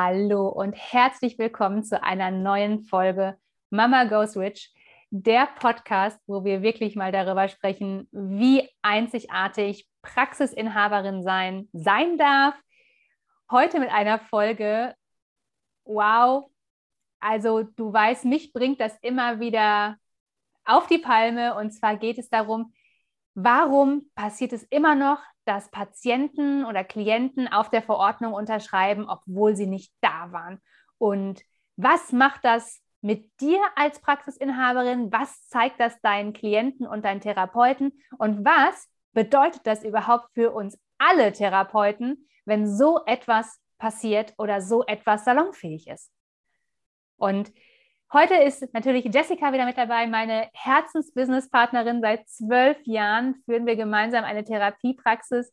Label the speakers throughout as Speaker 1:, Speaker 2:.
Speaker 1: Hallo und herzlich willkommen zu einer neuen Folge Mama Goes Rich, der Podcast, wo wir wirklich mal darüber sprechen, wie einzigartig Praxisinhaberin sein sein darf. Heute mit einer Folge, wow, also du weißt, mich bringt das immer wieder auf die Palme und zwar geht es darum, warum passiert es immer noch, dass Patienten oder Klienten auf der Verordnung unterschreiben, obwohl sie nicht da waren. Und was macht das mit dir als Praxisinhaberin? Was zeigt das deinen Klienten und deinen Therapeuten? Und was bedeutet das überhaupt für uns alle Therapeuten, wenn so etwas passiert oder so etwas salonfähig ist? Und Heute ist natürlich Jessica wieder mit dabei, meine Herzensbusinesspartnerin. Seit zwölf Jahren führen wir gemeinsam eine Therapiepraxis,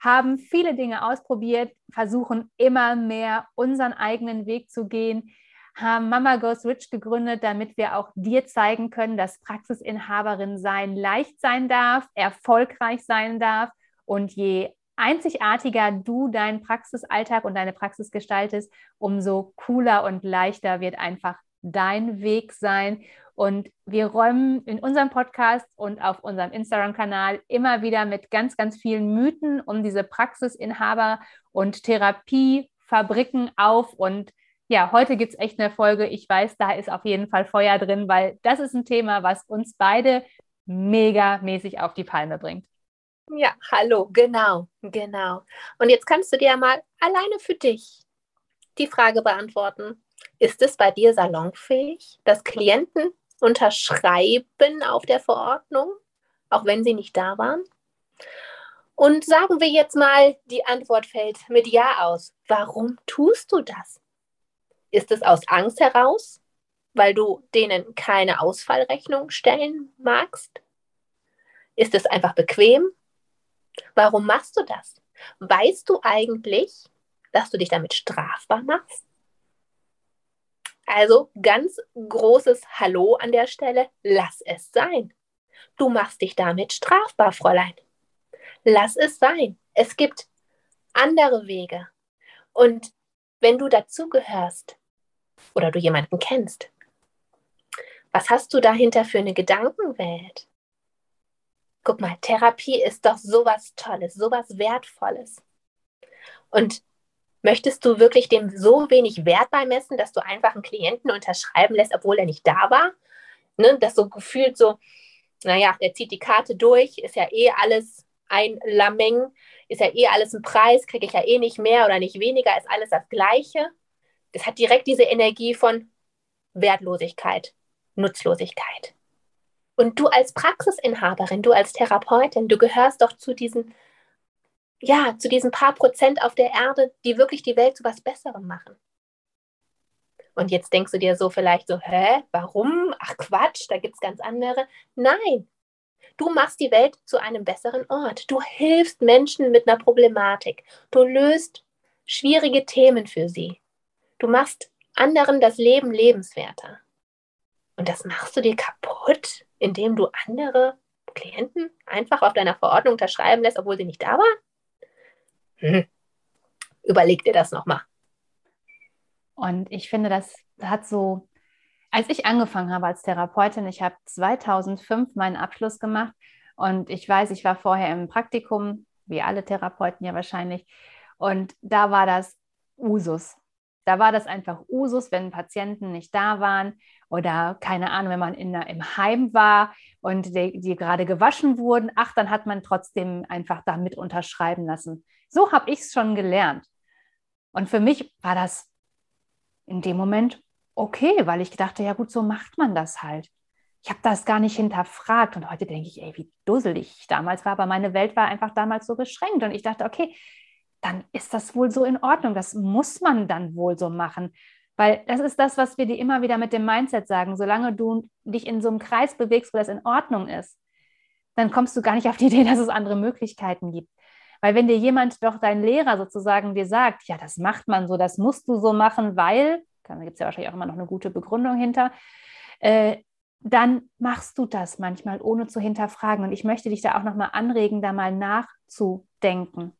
Speaker 1: haben viele Dinge ausprobiert, versuchen immer mehr unseren eigenen Weg zu gehen, haben Mama Goes Rich gegründet, damit wir auch dir zeigen können, dass Praxisinhaberin sein leicht sein darf, erfolgreich sein darf und je einzigartiger du deinen Praxisalltag und deine Praxis gestaltest, umso cooler und leichter wird einfach dein Weg sein. Und wir räumen in unserem Podcast und auf unserem Instagram-Kanal immer wieder mit ganz, ganz vielen Mythen um diese Praxisinhaber und Therapiefabriken auf. Und ja, heute gibt es echt eine Folge. Ich weiß, da ist auf jeden Fall Feuer drin, weil das ist ein Thema, was uns beide mega mäßig auf die Palme bringt.
Speaker 2: Ja, hallo, genau, genau. Und jetzt kannst du dir mal alleine für dich die Frage beantworten. Ist es bei dir salonfähig, dass Klienten unterschreiben auf der Verordnung, auch wenn sie nicht da waren? Und sagen wir jetzt mal, die Antwort fällt mit Ja aus. Warum tust du das? Ist es aus Angst heraus, weil du denen keine Ausfallrechnung stellen magst? Ist es einfach bequem? Warum machst du das? Weißt du eigentlich, dass du dich damit strafbar machst? Also ganz großes Hallo an der Stelle, lass es sein. Du machst dich damit strafbar, Fräulein. Lass es sein. Es gibt andere Wege. Und wenn du dazugehörst oder du jemanden kennst, was hast du dahinter für eine Gedankenwelt? Guck mal, Therapie ist doch sowas Tolles, sowas Wertvolles. Und Möchtest du wirklich dem so wenig Wert beimessen, dass du einfach einen Klienten unterschreiben lässt, obwohl er nicht da war? Ne, das so gefühlt so, naja, der zieht die Karte durch, ist ja eh alles ein Lameng, ist ja eh alles ein Preis, kriege ich ja eh nicht mehr oder nicht weniger, ist alles das Gleiche. Das hat direkt diese Energie von Wertlosigkeit, Nutzlosigkeit. Und du als Praxisinhaberin, du als Therapeutin, du gehörst doch zu diesen ja, zu diesen paar Prozent auf der Erde, die wirklich die Welt zu was Besserem machen. Und jetzt denkst du dir so vielleicht so, hä, warum? Ach Quatsch, da gibt es ganz andere. Nein, du machst die Welt zu einem besseren Ort. Du hilfst Menschen mit einer Problematik. Du löst schwierige Themen für sie. Du machst anderen das Leben lebenswerter. Und das machst du dir kaputt, indem du andere Klienten einfach auf deiner Verordnung unterschreiben lässt, obwohl sie nicht da waren? Hm. Überleg dir das nochmal.
Speaker 1: Und ich finde, das hat so, als ich angefangen habe als Therapeutin, ich habe 2005 meinen Abschluss gemacht und ich weiß, ich war vorher im Praktikum, wie alle Therapeuten ja wahrscheinlich, und da war das Usus. Da war das einfach Usus, wenn Patienten nicht da waren oder keine Ahnung, wenn man in im Heim war und die, die gerade gewaschen wurden, ach, dann hat man trotzdem einfach damit unterschreiben lassen. So habe ich es schon gelernt. Und für mich war das in dem Moment okay, weil ich dachte, ja gut, so macht man das halt. ich habe das gar nicht hinterfragt. Und heute denke ich, ey, wie dusselig ich damals war. Aber meine Welt war einfach damals so beschränkt. Und ich dachte, okay, dann ist das wohl so in Ordnung. Das muss man dann wohl so machen. Weil das ist das, was wir dir immer wieder mit dem Mindset sagen. Solange du dich in so einem Kreis bewegst, wo das in Ordnung ist, dann kommst du gar nicht auf die Idee, dass es andere Möglichkeiten gibt. Weil wenn dir jemand doch dein Lehrer sozusagen dir sagt, ja, das macht man so, das musst du so machen, weil, da gibt es ja wahrscheinlich auch immer noch eine gute Begründung hinter, äh, dann machst du das manchmal, ohne zu hinterfragen. Und ich möchte dich da auch nochmal anregen, da mal nachzudenken.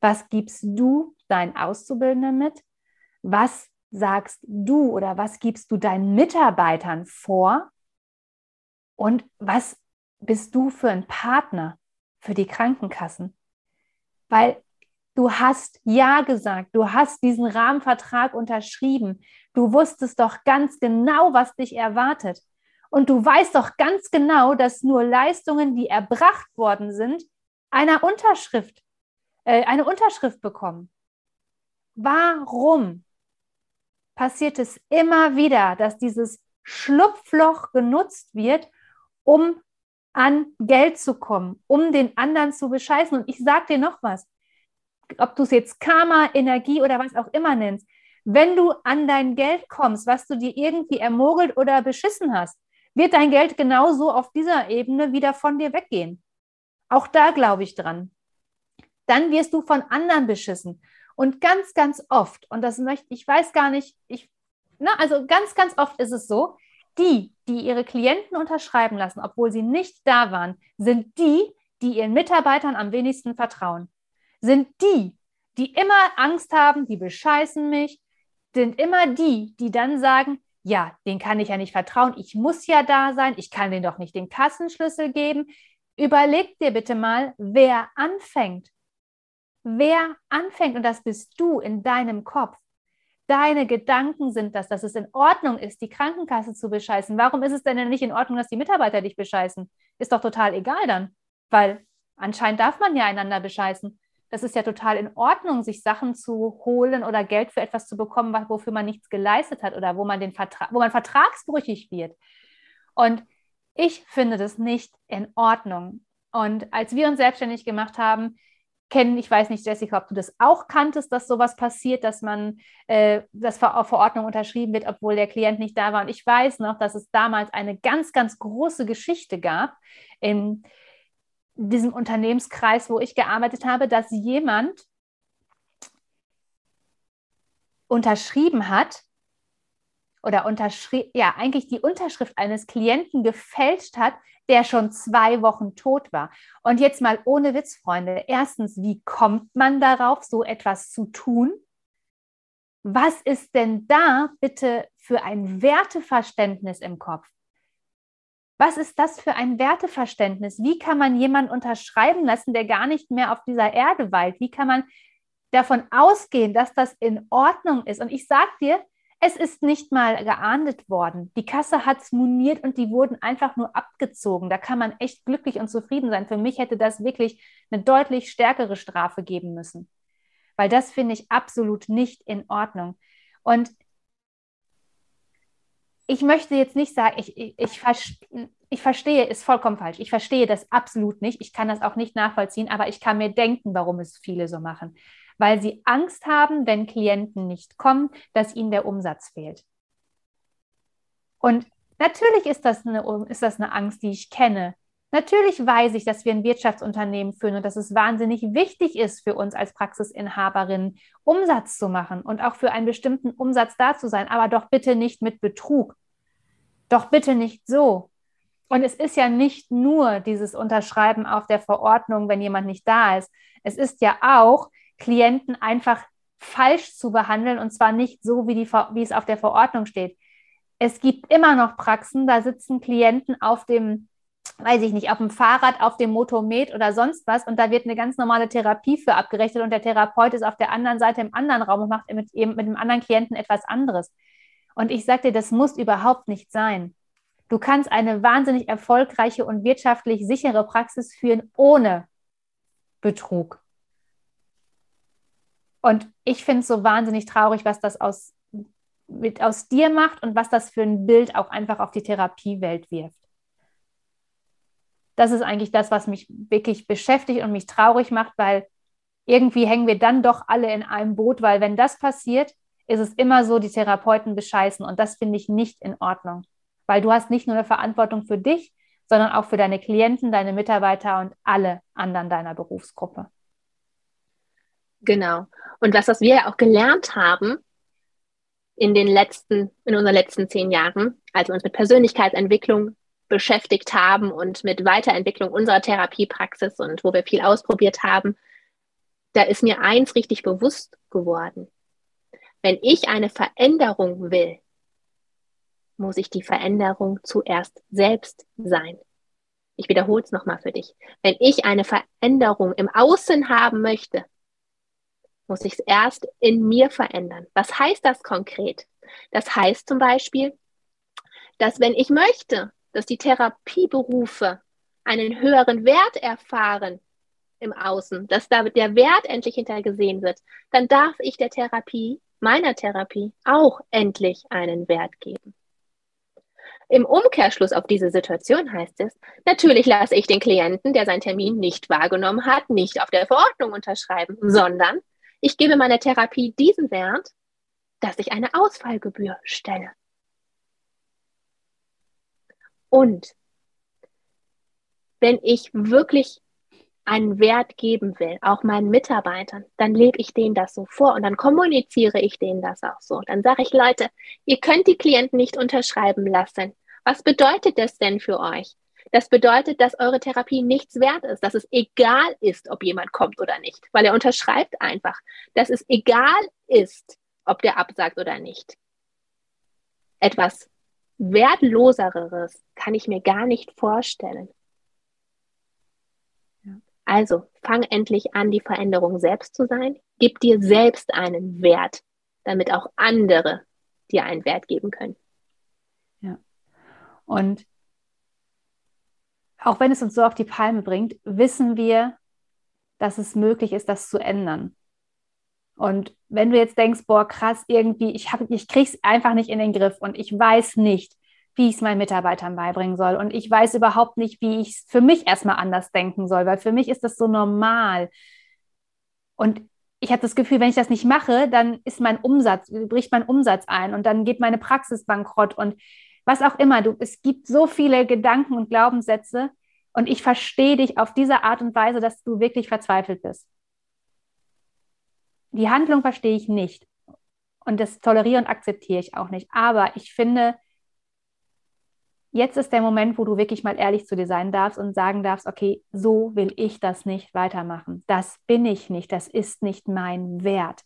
Speaker 1: Was gibst du deinen Auszubildenden mit? Was sagst du oder was gibst du deinen Mitarbeitern vor? Und was bist du für ein Partner für die Krankenkassen? Weil du hast Ja gesagt, du hast diesen Rahmenvertrag unterschrieben, du wusstest doch ganz genau, was dich erwartet. Und du weißt doch ganz genau, dass nur Leistungen, die erbracht worden sind, einer Unterschrift, äh, eine Unterschrift bekommen. Warum passiert es immer wieder, dass dieses Schlupfloch genutzt wird, um an Geld zu kommen, um den anderen zu bescheißen? Und ich sage dir noch was, ob du es jetzt Karma, Energie oder was auch immer nennst, wenn du an dein Geld kommst, was du dir irgendwie ermogelt oder beschissen hast, wird dein Geld genauso auf dieser Ebene wieder von dir weggehen. Auch da glaube ich dran. Dann wirst du von anderen beschissen. Und ganz, ganz oft, und das möchte ich, weiß gar nicht, ich, na, also ganz, ganz oft ist es so, die, die ihre Klienten unterschreiben lassen, obwohl sie nicht da waren, sind die, die ihren Mitarbeitern am wenigsten vertrauen. Sind die, die immer Angst haben, die bescheißen mich, sind immer die, die dann sagen, ja, den kann ich ja nicht vertrauen, ich muss ja da sein, ich kann den doch nicht den Kassenschlüssel geben. Überleg dir bitte mal, wer anfängt. Wer anfängt, und das bist du in deinem Kopf. Deine Gedanken sind das, dass es in Ordnung ist, die Krankenkasse zu bescheißen. Warum ist es denn nicht in Ordnung, dass die Mitarbeiter dich bescheißen? Ist doch total egal dann, weil anscheinend darf man ja einander bescheißen das ist ja total in Ordnung, sich Sachen zu holen oder Geld für etwas zu bekommen, wofür man nichts geleistet hat oder wo man, den Vertrag, wo man vertragsbrüchig wird. Und ich finde das nicht in Ordnung. Und als wir uns selbstständig gemacht haben, kennen, ich weiß nicht, Jessica, ob du das auch kanntest, dass sowas passiert, dass man äh, das auf Verordnung unterschrieben wird, obwohl der Klient nicht da war. Und ich weiß noch, dass es damals eine ganz, ganz große Geschichte gab. In, diesem Unternehmenskreis, wo ich gearbeitet habe, dass jemand unterschrieben hat oder unterschrieben, ja, eigentlich die Unterschrift eines Klienten gefälscht hat, der schon zwei Wochen tot war. Und jetzt mal ohne Witz, Freunde. Erstens, wie kommt man darauf, so etwas zu tun? Was ist denn da bitte für ein Werteverständnis im Kopf? Was ist das für ein Werteverständnis? Wie kann man jemanden unterschreiben lassen, der gar nicht mehr auf dieser Erde weilt? Wie kann man davon ausgehen, dass das in Ordnung ist? Und ich sage dir, es ist nicht mal geahndet worden. Die Kasse hat es moniert und die wurden einfach nur abgezogen. Da kann man echt glücklich und zufrieden sein. Für mich hätte das wirklich eine deutlich stärkere Strafe geben müssen. Weil das finde ich absolut nicht in Ordnung. Und ich möchte jetzt nicht sagen, ich, ich, ich, ich, verstehe, ist vollkommen falsch. Ich verstehe das absolut nicht. Ich kann das auch nicht nachvollziehen, aber ich kann mir denken, warum es viele so machen. Weil sie Angst haben, wenn Klienten nicht kommen, dass ihnen der Umsatz fehlt. Und natürlich ist das eine, ist das eine Angst, die ich kenne. Natürlich weiß ich, dass wir ein Wirtschaftsunternehmen führen und dass es wahnsinnig wichtig ist für uns als Praxisinhaberin, Umsatz zu machen und auch für einen bestimmten Umsatz da zu sein, aber doch bitte nicht mit Betrug. Doch bitte nicht so. Und es ist ja nicht nur dieses Unterschreiben auf der Verordnung, wenn jemand nicht da ist. Es ist ja auch, Klienten einfach falsch zu behandeln und zwar nicht so, wie, die, wie es auf der Verordnung steht. Es gibt immer noch Praxen, da sitzen Klienten auf dem weiß ich nicht, auf dem Fahrrad, auf dem Motomet oder sonst was und da wird eine ganz normale Therapie für abgerechnet und der Therapeut ist auf der anderen Seite im anderen Raum und macht mit, eben mit dem anderen Klienten etwas anderes. Und ich dir, das muss überhaupt nicht sein. Du kannst eine wahnsinnig erfolgreiche und wirtschaftlich sichere Praxis führen ohne Betrug. Und ich finde es so wahnsinnig traurig, was das aus mit aus dir macht und was das für ein Bild auch einfach auf die Therapiewelt wirft. Das ist eigentlich das, was mich wirklich beschäftigt und mich traurig macht, weil irgendwie hängen wir dann doch alle in einem Boot, weil wenn das passiert, ist es immer so, die Therapeuten bescheißen und das finde ich nicht in Ordnung, weil du hast nicht nur eine Verantwortung für dich, sondern auch für deine Klienten, deine Mitarbeiter und alle anderen deiner Berufsgruppe.
Speaker 2: Genau. Und was, was wir auch gelernt haben in den letzten, in unseren letzten zehn Jahren, als wir uns mit Persönlichkeitsentwicklung beschäftigt haben und mit Weiterentwicklung unserer Therapiepraxis und wo wir viel ausprobiert haben, da ist mir eins richtig bewusst geworden. Wenn ich eine Veränderung will, muss ich die Veränderung zuerst selbst sein. Ich wiederhole es nochmal für dich. Wenn ich eine Veränderung im Außen haben möchte, muss ich es erst in mir verändern. Was heißt das konkret? Das heißt zum Beispiel, dass wenn ich möchte, dass die Therapieberufe einen höheren Wert erfahren im Außen, dass da der Wert endlich hintergesehen wird, dann darf ich der Therapie, meiner Therapie, auch endlich einen Wert geben. Im Umkehrschluss auf diese Situation heißt es, natürlich lasse ich den Klienten, der seinen Termin nicht wahrgenommen hat, nicht auf der Verordnung unterschreiben, sondern ich gebe meiner Therapie diesen Wert, dass ich eine Ausfallgebühr stelle. Und wenn ich wirklich einen Wert geben will, auch meinen Mitarbeitern, dann lebe ich denen das so vor und dann kommuniziere ich denen das auch so. Dann sage ich, Leute, ihr könnt die Klienten nicht unterschreiben lassen. Was bedeutet das denn für euch? Das bedeutet, dass eure Therapie nichts wert ist, dass es egal ist, ob jemand kommt oder nicht, weil er unterschreibt einfach, dass es egal ist, ob der absagt oder nicht. Etwas wertloseres kann ich mir gar nicht vorstellen. Also fang endlich an, die Veränderung selbst zu sein. Gib dir selbst einen Wert, damit auch andere dir einen Wert geben können.
Speaker 1: Ja. Und auch wenn es uns so auf die Palme bringt, wissen wir, dass es möglich ist, das zu ändern. Und wenn du jetzt denkst, boah, krass, irgendwie, ich, ich kriege es einfach nicht in den Griff und ich weiß nicht, wie ich es meinen Mitarbeitern beibringen soll. Und ich weiß überhaupt nicht, wie ich es für mich erstmal anders denken soll, weil für mich ist das so normal. Und ich habe das Gefühl, wenn ich das nicht mache, dann ist mein Umsatz, bricht mein Umsatz ein und dann geht meine Praxis bankrott und was auch immer. Du, es gibt so viele Gedanken und Glaubenssätze und ich verstehe dich auf diese Art und Weise, dass du wirklich verzweifelt bist. Die Handlung verstehe ich nicht und das toleriere und akzeptiere ich auch nicht. Aber ich finde, jetzt ist der Moment, wo du wirklich mal ehrlich zu dir sein darfst und sagen darfst, okay, so will ich das nicht weitermachen. Das bin ich nicht, das ist nicht mein Wert.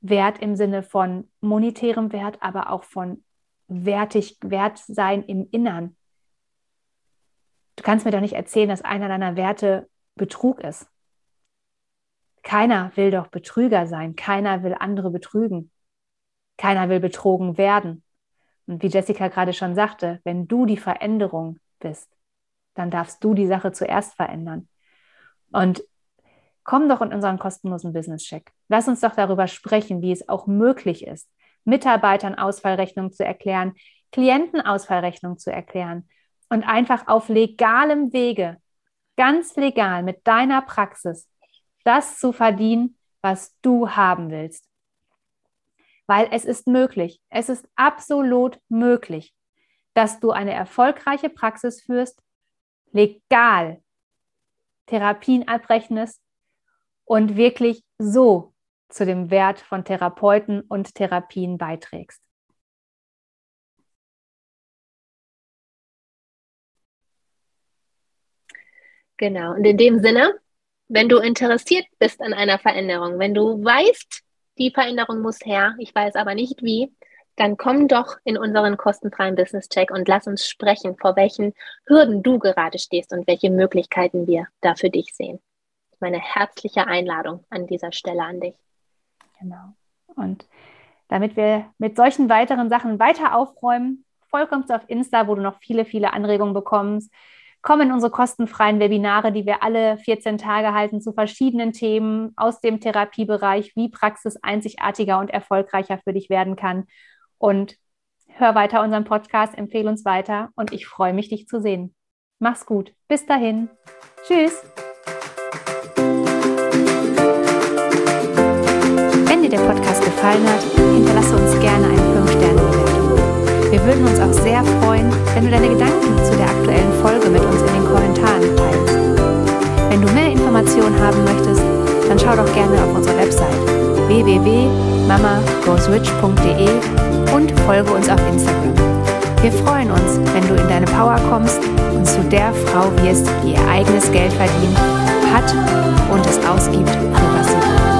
Speaker 1: Wert im Sinne von monetärem Wert, aber auch von wertig, wert sein im Innern. Du kannst mir doch nicht erzählen, dass einer deiner Werte Betrug ist. Keiner will doch Betrüger sein. Keiner will andere betrügen. Keiner will betrogen werden. Und wie Jessica gerade schon sagte, wenn du die Veränderung bist, dann darfst du die Sache zuerst verändern. Und komm doch in unseren kostenlosen Business-Check. Lass uns doch darüber sprechen, wie es auch möglich ist, Mitarbeitern Ausfallrechnung zu erklären, Klienten Ausfallrechnung zu erklären und einfach auf legalem Wege, ganz legal mit deiner Praxis, das zu verdienen, was du haben willst weil es ist möglich, es ist absolut möglich, dass du eine erfolgreiche Praxis führst, legal Therapien abrechnest und wirklich so zu dem Wert von Therapeuten und Therapien beiträgst.
Speaker 2: Genau, und in dem Sinne, wenn du interessiert bist an einer Veränderung, wenn du weißt, die Veränderung muss her, ich weiß aber nicht wie, dann komm doch in unseren kostenfreien Business Check und lass uns sprechen, vor welchen Hürden du gerade stehst und welche Möglichkeiten wir da für dich sehen. Meine herzliche Einladung an dieser Stelle an dich.
Speaker 1: Genau. Und damit wir mit solchen weiteren Sachen weiter aufräumen, folg uns auf Insta, wo du noch viele, viele Anregungen bekommst. Komm in unsere kostenfreien Webinare, die wir alle 14 Tage halten zu verschiedenen Themen aus dem Therapiebereich, wie Praxis einzigartiger und erfolgreicher für dich werden kann. Und hör weiter unseren Podcast, empfehle uns weiter und ich freue mich, dich zu sehen. Mach's gut. Bis dahin. Tschüss. Wenn dir der Podcast gefallen hat, hinterlasse uns gerne eine 5-Sterne-Bewertung. Wir würden uns auch sehr freuen, wenn du deine Gedanken zu der aktuellen Folge mit uns in den Kommentaren teilst. Wenn du mehr Informationen haben möchtest, dann schau doch gerne auf unsere Website www.mamagoesrich.de und folge uns auf Instagram. Wir freuen uns, wenn du in deine Power kommst und zu der Frau wirst, die ihr eigenes Geld verdient, hat und es ausgibt, für was sie will.